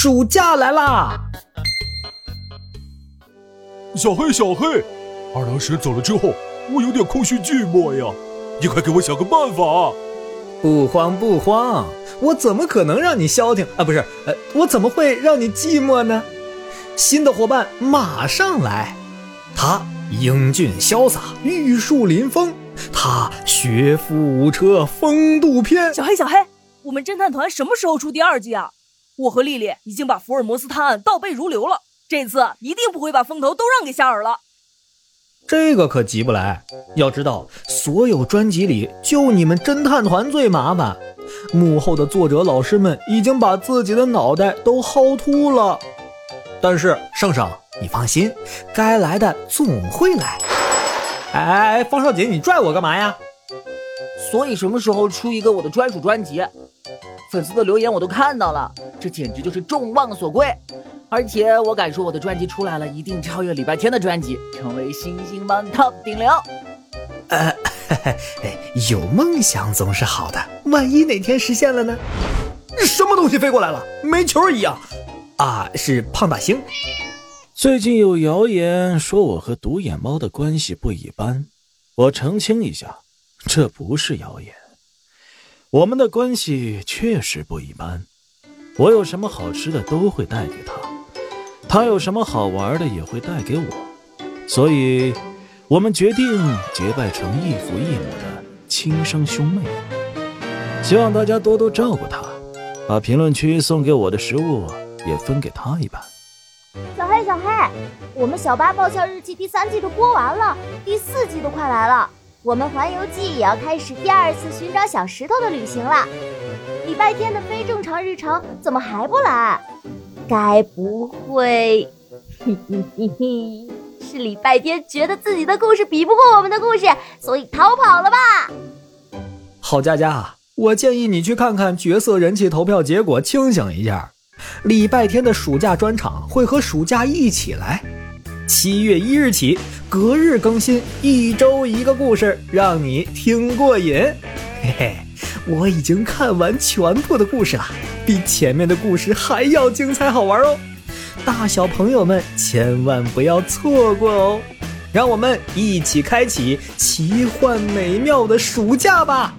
暑假来啦！小黑，小黑，二郎神走了之后，我有点空虚寂寞呀，你快给我想个办法！不慌不慌，我怎么可能让你消停啊？不是，呃，我怎么会让你寂寞呢？新的伙伴马上来，他英俊潇洒，玉树临风；他学富五车，风度翩。小黑，小黑，我们侦探团什么时候出第二季啊？我和丽丽已经把福尔摩斯探案倒背如流了，这次一定不会把风头都让给夏尔了。这个可急不来，要知道，所有专辑里就你们侦探团最麻烦，幕后的作者老师们已经把自己的脑袋都薅秃了。但是圣圣，你放心，该来的总会来。哎哎哎，方少杰，你拽我干嘛呀？所以什么时候出一个我的专属专辑？粉丝的留言我都看到了，这简直就是众望所归。而且我敢说，我的专辑出来了，一定超越礼拜天的专辑，成为新星榜 top 顶流。呃，有梦想总是好的，万一哪天实现了呢？什么东西飞过来了？煤球一样。啊，是胖大星。最近有谣言说我和独眼猫的关系不一般，我澄清一下，这不是谣言。我们的关系确实不一般。我有什么好吃的都会带给他，他有什么好玩的也会带给我，所以，我们决定结拜成异父异母的亲生兄妹。希望大家多多照顾他，把评论区送给我的食物。也分给他一半。小黑，小黑，我们小八爆笑日记第三季都播完了，第四季都快来了，我们环游记也要开始第二次寻找小石头的旅行了。礼拜天的非正常日程怎么还不来？该不会，嘿嘿嘿嘿，是礼拜天觉得自己的故事比不过我们的故事，所以逃跑了吧？郝佳佳，我建议你去看看角色人气投票结果，清醒一下。礼拜天的暑假专场会和暑假一起来，七月一日起隔日更新，一周一个故事，让你听过瘾。嘿嘿，我已经看完全部的故事了，比前面的故事还要精彩好玩哦！大小朋友们千万不要错过哦！让我们一起开启奇幻美妙的暑假吧！